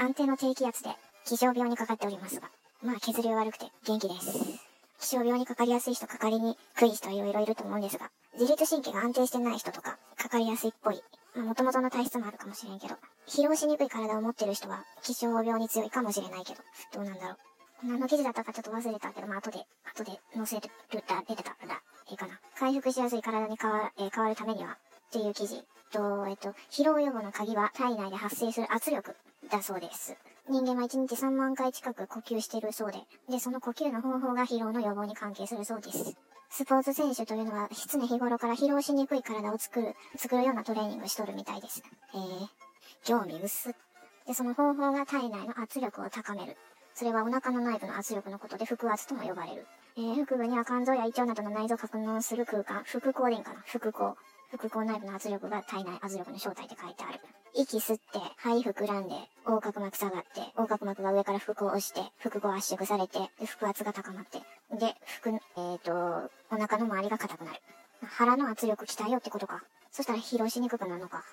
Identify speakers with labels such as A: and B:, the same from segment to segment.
A: 安定の低気圧で気象病にかかっておりますが、まあ削りは悪くて元気です。気象病にかかりやすい人、かかりにくい人はいろいろいると思うんですが、自律神経が安定してない人とか、かかりやすいっぽい。まあ、元々の体質もあるかもしれんけど、疲労しにくい体を持ってる人は、気象病に強いかもしれないけど、どうなんだろう。何の記事だったかちょっと忘れたけど、まあ、後で、後で載せる、出てた、だ、いいかな。回復しやすい体に変わ,、えー、変わるためには、っていう記事。と、えっと、疲労予防の鍵は体内で発生する圧力だそうです。人間は1日3万回近く呼吸してるそうで、で、その呼吸の方法が疲労の予防に関係するそうです。スポーツ選手というのは、常日頃から疲労しにくい体を作る、作るようなトレーニングしとるみたいです。えー、興味薄。で、その方法が体内の圧力を高める。それはお腹の内部の圧力のことで腹圧とも呼ばれる。えー、腹部には肝臓や胃腸などの内臓を格納する空間、腹腔でいいんかな腹腔。腹腔内部の圧力が体内圧力の正体で書いてある。息吸って、肺膨らんで、横隔膜下がって、横隔膜が上から腹腔を押して、腹腔圧縮されて、腹圧が高まって、で、腹、えっ、ー、と、お腹の周りが硬くなる。腹の圧力鍛えようってことか。そしたら疲労しにくくなるのか。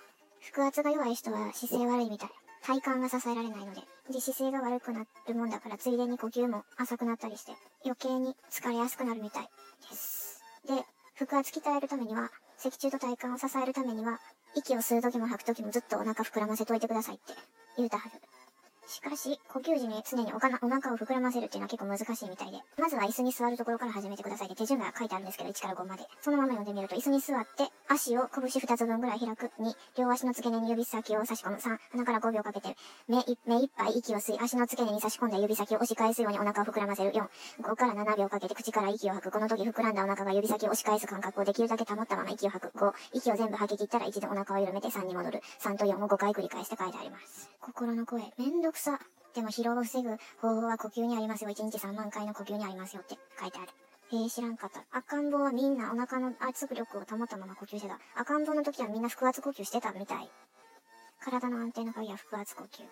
A: 腹圧が弱い人は姿勢悪いみたい。体幹が支えられないので、で、姿勢が悪くなるもんだから、ついでに呼吸も浅くなったりして、余計に疲れやすくなるみたいです。で、腹圧鍛えるためには、脊柱と体幹を支えるためには、息を吸う時も吐く時もずっとお腹膨らませといてくださいって言うたはず。しかし、呼吸時に常におかなお腹を膨らませるっていうのは結構難しいみたいで、まずは椅子に座るところから始めてくださいって手順が書いてあるんですけど、1から5まで。そのまま読んでみると、椅子に座って、足を拳2つ分ぐらい開く。2、両足の付け根に指先を差し込む。3、鼻から5秒かけて、目い目いっぱい息を吸い、足の付け根に差し込んだ指先を押し返すようにお腹を膨らませる。4、5から7秒かけて口から息を吐く。この時膨らんだお腹が指先を押し返す感覚をできるだけ保ったまま息を吐く。5、息を全部吐き切ったら一度お腹を緩めて3に戻る。3と4を5回繰り返して書いてあります。心の声、めんどくさ。でも疲労を防ぐ方法は呼吸にありますよ。1日3万回の呼吸にありますよって書いてある。え、知らんかった。赤ん坊はみんなお腹の圧力を保ったまま呼吸してた。赤ん坊の時はみんな腹圧呼吸してたみたい。体の安定の鍵は腹圧呼吸。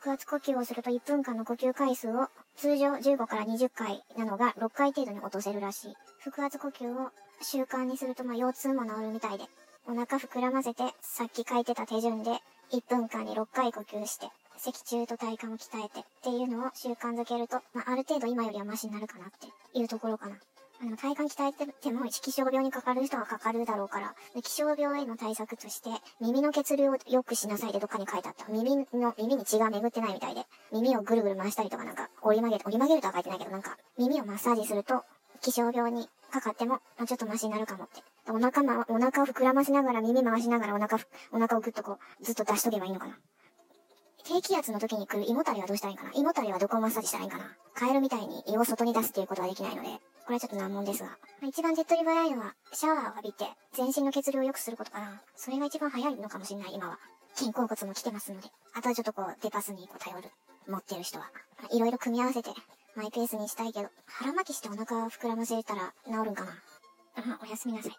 A: 腹圧呼吸をすると1分間の呼吸回数を通常15から20回なのが6回程度に落とせるらしい。腹圧呼吸を習慣にするとま腰痛も治るみたいで。お腹膨らませてさっき書いてた手順で1分間に6回呼吸して脊柱と体幹を鍛えてっていうのを習慣づけると、まあ、ある程度今よりはマシになるかなっていうところかな。あの、体幹鍛えてても、気象病にかかる人はかかるだろうから、気象病への対策として、耳の血流を良くしなさいってどっかに書いてあった。耳の、耳に血が巡ってないみたいで、耳をぐるぐる回したりとかなんか、折り曲げる、折り曲げるとは書いてないけど、なんか、耳をマッサージすると、気象病にかかっても、まあ、ちょっとマシになるかもって。お腹ま、お腹を膨らましながら耳回しながらお腹、お腹をぐっとこう、ずっと出しとけばいいのかな。低気圧の時に来る胃もたれはどうしたらいいかな？胃もたれはどこをマッサージしたらいいかな？カエルみたいに胃を外に出すっていうことはできないので、これはちょっと難問ですが。一番手っ取り早いのは、シャワーを浴びて、全身の血流を良くすることかな。それが一番早いのかもしれない、今は。肩甲骨も来てますので。あとはちょっとこう、デパスにこう頼る。持ってる人は。いろいろ組み合わせて、マイペースにしたいけど、腹巻きしてお腹膨らませたら治るんかな。おやすみなさい。